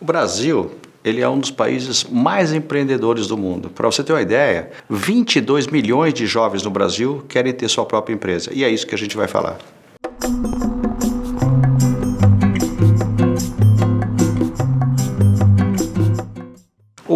O Brasil ele é um dos países mais empreendedores do mundo. Para você ter uma ideia, 22 milhões de jovens no Brasil querem ter sua própria empresa. E é isso que a gente vai falar.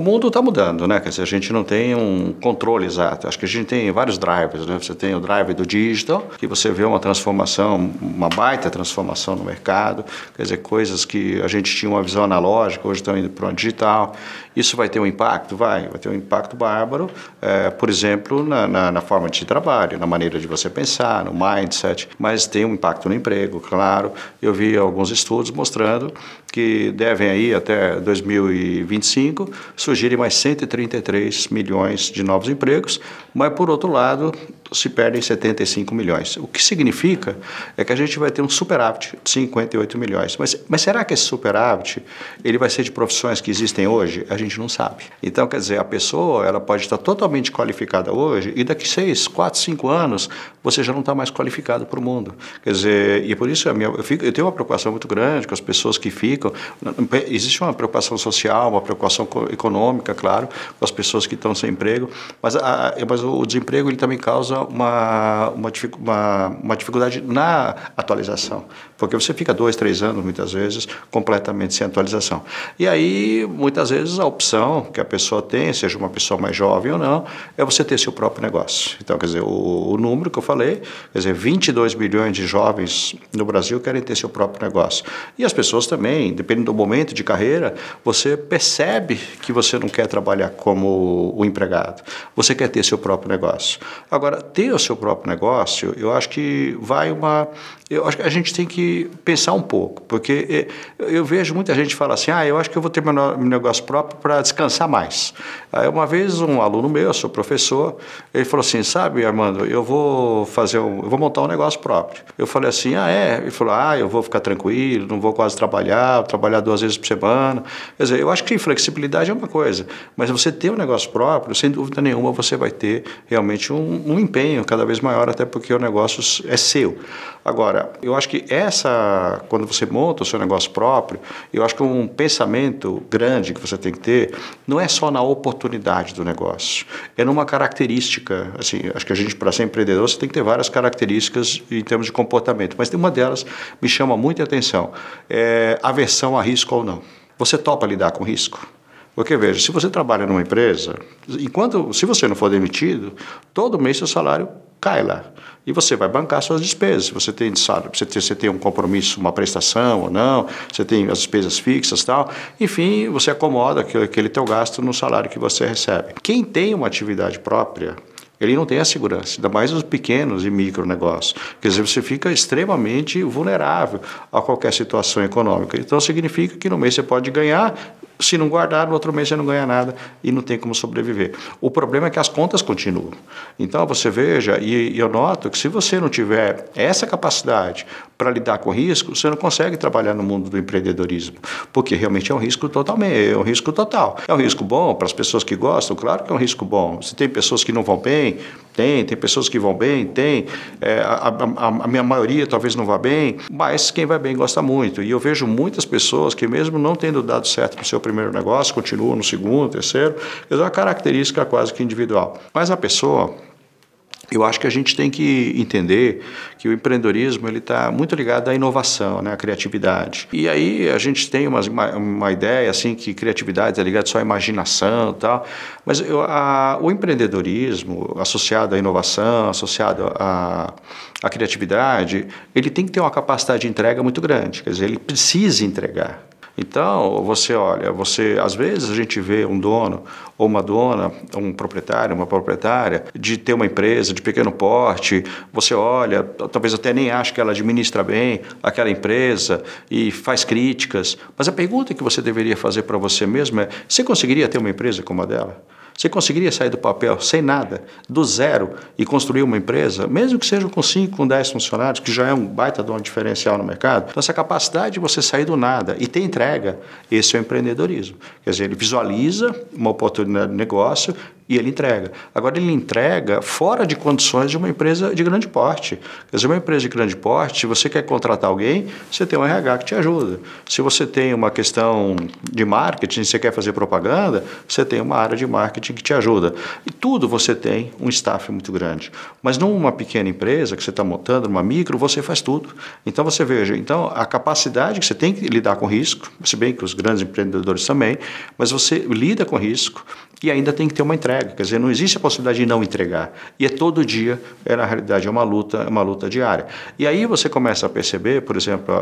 Mundo está mudando, né? Quer dizer, a gente não tem um controle exato. Acho que a gente tem vários drivers, né? Você tem o drive do digital, que você vê uma transformação, uma baita transformação no mercado. Quer dizer, coisas que a gente tinha uma visão analógica, hoje estão indo para o digital. Isso vai ter um impacto? Vai. Vai ter um impacto bárbaro, é, por exemplo, na, na, na, forma de trabalho, na maneira de você pensar, no mindset. Mas tem um impacto no emprego, claro. Eu vi alguns estudos mostrando que devem aí até 2025 surgirem mais 133 milhões de novos empregos, mas por outro lado se perdem 75 milhões. O que significa é que a gente vai ter um superávit de 58 milhões. Mas, mas será que esse superávit ele vai ser de profissões que existem hoje? A gente não sabe. Então, quer dizer, a pessoa ela pode estar totalmente qualificada hoje e daqui 6, 4, 5 anos você já não está mais qualificado para o mundo. Quer dizer, e por isso minha, eu, fico, eu tenho uma preocupação muito grande com as pessoas que ficam. Existe uma preocupação social, uma preocupação econômica, claro, com as pessoas que estão sem emprego, mas, a, mas o desemprego ele também causa uma, uma, uma, uma dificuldade na atualização, porque você fica dois, três anos, muitas vezes, completamente sem atualização. E aí, muitas vezes, a opção que a pessoa tem, seja uma pessoa mais jovem ou não, é você ter seu próprio negócio. Então, quer dizer, o, o número que eu falei, quer dizer, 22 milhões de jovens no Brasil querem ter seu próprio negócio. E as pessoas também, dependendo do momento de carreira, você percebe que você não quer trabalhar como o empregado, você quer ter seu próprio negócio. Agora, ter o seu próprio negócio, eu acho que vai uma. Eu acho que a gente tem que pensar um pouco, porque eh, eu vejo muita gente falar assim: ah, eu acho que eu vou ter meu negócio próprio para descansar mais. Aí uma vez um aluno meu, eu sou professor, ele falou assim: sabe, Armando, eu vou fazer um, eu vou montar um negócio próprio. Eu falei assim: ah, é? Ele falou: ah, eu vou ficar tranquilo, não vou quase trabalhar, vou trabalhar duas vezes por semana. Quer dizer, eu acho que flexibilidade é uma coisa, mas você ter um negócio próprio, sem dúvida nenhuma, você vai ter realmente um, um empenho empenho cada vez maior, até porque o negócio é seu. Agora, eu acho que essa, quando você monta o seu negócio próprio, eu acho que um pensamento grande que você tem que ter não é só na oportunidade do negócio, é numa característica. Assim, acho que a gente, para ser empreendedor, você tem que ter várias características em termos de comportamento, mas uma delas me chama muita atenção: é aversão a risco ou não. Você topa lidar com risco? Porque veja, se você trabalha numa empresa, enquanto se você não for demitido, todo mês seu salário cai lá. E você vai bancar suas despesas. Você tem salário, você tem, você tem um compromisso, uma prestação ou não, você tem as despesas fixas tal. Enfim, você acomoda aquele, aquele teu gasto no salário que você recebe. Quem tem uma atividade própria, ele não tem a segurança, ainda mais os pequenos e micro negócios. Quer dizer, você fica extremamente vulnerável a qualquer situação econômica. Então, significa que no mês você pode ganhar se não guardar, no outro mês você não ganha nada e não tem como sobreviver. O problema é que as contas continuam. Então você veja, e, eu noto que se você não tiver essa capacidade para lidar com risco, você não consegue trabalhar no mundo do empreendedorismo, porque realmente é um risco totalmente, é um risco total. É um risco bom para as pessoas que gostam, claro que é um risco bom. Se tem pessoas que não vão bem, tem, tem pessoas que vão bem, tem. É, a, a, a minha maioria talvez não vá bem, mas quem vai bem gosta muito. E eu vejo muitas pessoas que mesmo não tendo dado certo no seu primeiro negócio, continuam no segundo, terceiro, é uma característica quase que individual. Mas a pessoa eu acho que a gente tem que entender que o empreendedorismo ele está muito ligado à inovação, né, à criatividade. E aí a gente tem uma, uma ideia assim que criatividade é ligada só à imaginação e tal, mas eu, a, o empreendedorismo associado à inovação, associado à, à criatividade, ele tem que ter uma capacidade de entrega muito grande, quer dizer, ele precisa entregar. Então, você olha, você às vezes a gente vê um dono ou uma dona, um proprietário, uma proprietária de ter uma empresa de pequeno porte, você olha, talvez até nem ache que ela administra bem aquela empresa e faz críticas, mas a pergunta que você deveria fazer para você mesmo é: você conseguiria ter uma empresa como a dela? Você conseguiria sair do papel sem nada, do zero, e construir uma empresa, mesmo que seja com 5, com 10 funcionários, que já é um baita de um diferencial no mercado? Então, essa capacidade de você sair do nada e ter entrega, esse é o empreendedorismo. Quer dizer, ele visualiza uma oportunidade de negócio, e ele entrega. Agora, ele entrega fora de condições de uma empresa de grande porte. Quer dizer, uma empresa de grande porte, se você quer contratar alguém, você tem um RH que te ajuda. Se você tem uma questão de marketing, você quer fazer propaganda, você tem uma área de marketing que te ajuda. E tudo você tem um staff muito grande. Mas numa pequena empresa que você está montando, numa micro, você faz tudo. Então, você veja, então a capacidade que você tem que lidar com risco, se bem que os grandes empreendedores também, mas você lida com risco e ainda tem que ter uma entrega. Quer dizer, não existe a possibilidade de não entregar. E é todo dia, é, na realidade, é uma luta, é uma luta diária. E aí você começa a perceber, por exemplo,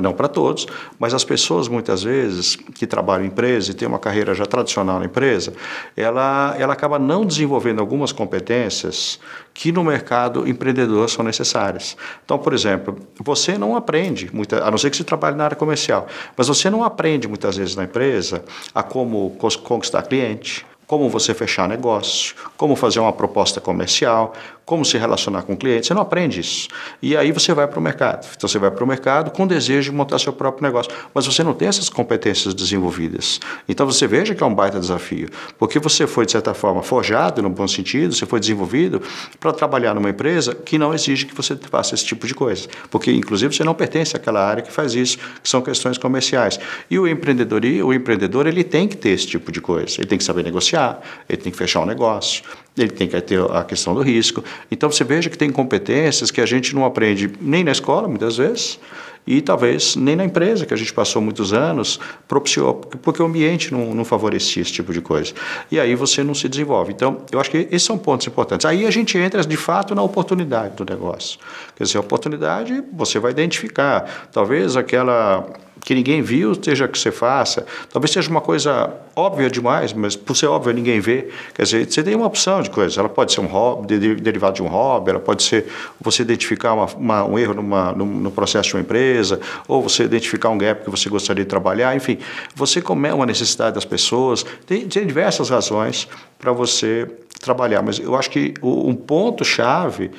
não para todos, mas as pessoas muitas vezes que trabalham em empresa e têm uma carreira já tradicional na empresa, ela, ela acaba não desenvolvendo algumas competências que no mercado empreendedor são necessárias. Então, por exemplo, você não aprende, muita, a não ser que você trabalhe na área comercial, mas você não aprende muitas vezes na empresa a como conquistar cliente, como você fechar negócio, como fazer uma proposta comercial, como se relacionar com o cliente. Você não aprende isso. E aí você vai para o mercado. Então você vai para o mercado com desejo de montar seu próprio negócio. Mas você não tem essas competências desenvolvidas. Então você veja que é um baita desafio. Porque você foi, de certa forma, forjado, no bom sentido, você foi desenvolvido para trabalhar numa empresa que não exige que você faça esse tipo de coisa. Porque, inclusive, você não pertence àquela área que faz isso, que são questões comerciais. E o empreendedor, o empreendedor ele tem que ter esse tipo de coisa. Ele tem que saber negociar ele tem que fechar um negócio, ele tem que ter a questão do risco. Então você veja que tem competências que a gente não aprende nem na escola, muitas vezes, e talvez nem na empresa, que a gente passou muitos anos, propiciou, porque o ambiente não, não favorecia esse tipo de coisa. E aí você não se desenvolve. Então, eu acho que esses são pontos importantes. Aí a gente entra, de fato, na oportunidade do negócio. Quer dizer, a oportunidade você vai identificar. Talvez aquela que ninguém viu, seja que você faça. Talvez seja uma coisa óbvia demais, mas por ser óbvia ninguém vê. Quer dizer, você tem uma opção de coisa. Ela pode ser um hobby, derivado de um hobby, ela pode ser você identificar uma, uma, um erro numa, no, no, processo de uma empresa, ou você identificar um gap que você gostaria de trabalhar. Enfim, você come uma necessidade das pessoas. Tem, tem diversas razões para você trabalhar, mas eu acho que o, um ponto-chave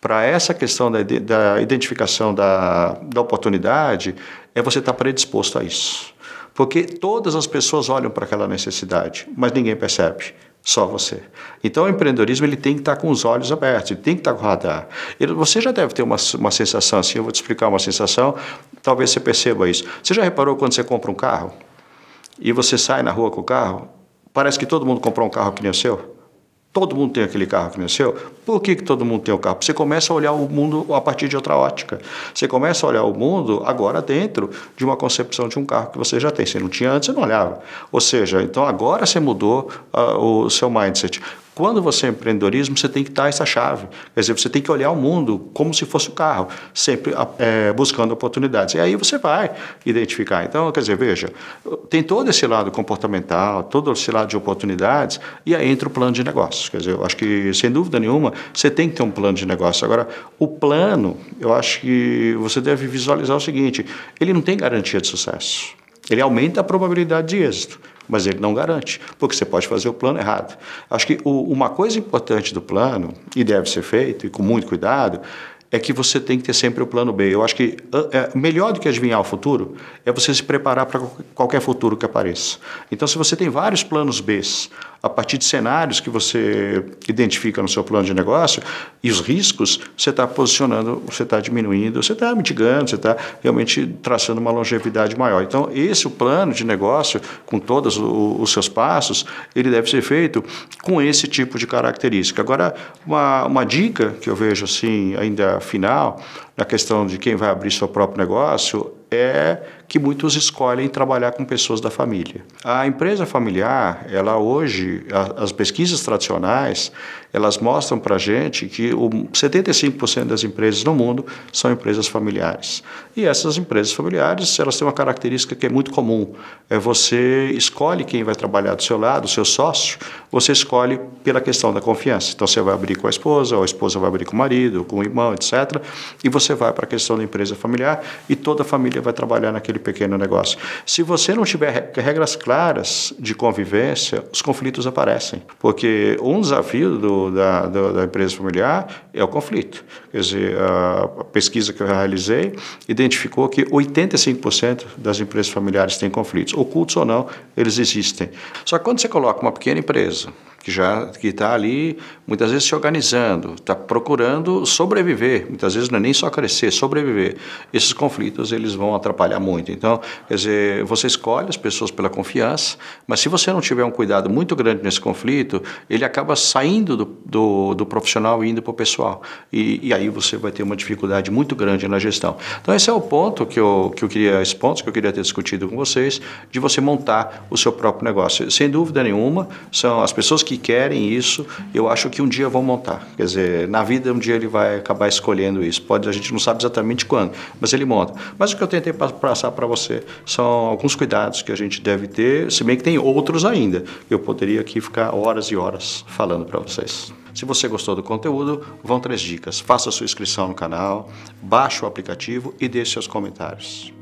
para essa questão da, da identificação da, da oportunidade é você estar tá predisposto a isso. Porque todas as pessoas olham para aquela necessidade, mas ninguém percebe, só você. Então o empreendedorismo ele tem que estar tá com os olhos abertos, ele tem que estar tá com o radar. Ele, você já deve ter uma, uma sensação assim, eu vou te explicar uma sensação, talvez você perceba isso. Você já reparou quando você compra um carro e você sai na rua com o carro, parece que todo mundo comprou um carro que nem o seu? Todo mundo tem aquele carro que nem o seu. Por que, que todo mundo tem o carro? Você começa a olhar o mundo a partir de outra ótica. Você começa a olhar o mundo agora dentro de uma concepção de um carro que você já tem. Você não tinha antes, você não olhava. Ou seja, então agora você mudou uh, o seu mindset. Quando você é empreendedorismo, você tem que dar essa chave. Quer dizer, você tem que olhar o mundo como se fosse o carro, sempre é, buscando oportunidades. E aí você vai identificar. Então, quer dizer, veja, tem todo esse lado comportamental, todo esse lado de oportunidades, e aí entra o plano de negócio. Quer dizer, eu acho que, sem dúvida nenhuma, você tem que ter um plano de negócio. Agora, o plano, eu acho que você deve visualizar o seguinte: ele não tem garantia de sucesso. Ele aumenta a probabilidade de êxito mas ele não garante, porque você pode fazer o plano errado. Acho que o, uma coisa importante do plano, e deve ser feito, e com muito cuidado, é que você tem que ter sempre o plano B. Eu acho que é, melhor do que adivinhar o futuro é você se preparar para qualquer futuro que apareça. Então, se você tem vários planos B, a partir de cenários que você identifica no seu plano de negócio e os riscos, você está posicionando, você está diminuindo, você está mitigando, você está realmente traçando uma longevidade maior. Então, esse plano de negócio, com todos os seus passos, ele deve ser feito com esse tipo de característica. Agora, uma, uma dica que eu vejo assim, ainda final, na questão de quem vai abrir seu próprio negócio, é que muitos escolhem trabalhar com pessoas da família. A empresa familiar, ela hoje, as pesquisas tradicionais, elas mostram para a gente que o 75% das empresas no mundo são empresas familiares. E essas empresas familiares, elas têm uma característica que é muito comum. É você escolhe quem vai trabalhar do seu lado, o seu sócio, você escolhe pela questão da confiança. Então você vai abrir com a esposa, ou a esposa vai abrir com o marido, com o irmão, etc. E você vai para a questão da empresa familiar e toda a família vai trabalhar naquele pequeno negócio. Se você não tiver regras claras de convivência, os conflitos aparecem. Porque um desafio do, da, do, da empresa familiar é o conflito. Quer dizer, a pesquisa que eu realizei identificou que 85% das empresas familiares têm conflitos. Ocultos ou não, eles existem. Só que quando você coloca uma pequena empresa, que já que está ali muitas vezes se organizando, está procurando sobreviver. Muitas vezes não é nem só crescer, sobreviver. Esses conflitos eles vão atrapalhar muito. Então, quer dizer, você escolhe as pessoas pela confiança, mas se você não tiver um cuidado muito grande nesse conflito, ele acaba saindo do, do, do profissional e indo para o pessoal. E, e, aí você vai ter uma dificuldade muito grande na gestão. Então, esse é o ponto que eu, que eu queria, esse ponto que eu queria ter discutido com vocês, de você montar o seu próprio negócio. Sem dúvida nenhuma, são as pessoas que querem isso, eu acho que um dia vão montar. Quer dizer, na vida um dia ele vai acabar escolhendo isso. Pode, a gente não sabe exatamente quando, mas ele monta. Mas o que eu tentei passar para você são alguns cuidados que a gente deve ter, se bem que tem outros ainda. Eu poderia aqui ficar horas e horas falando para vocês. Se você gostou do conteúdo, vão três dicas. Faça sua inscrição no canal, baixe o aplicativo e deixe seus comentários.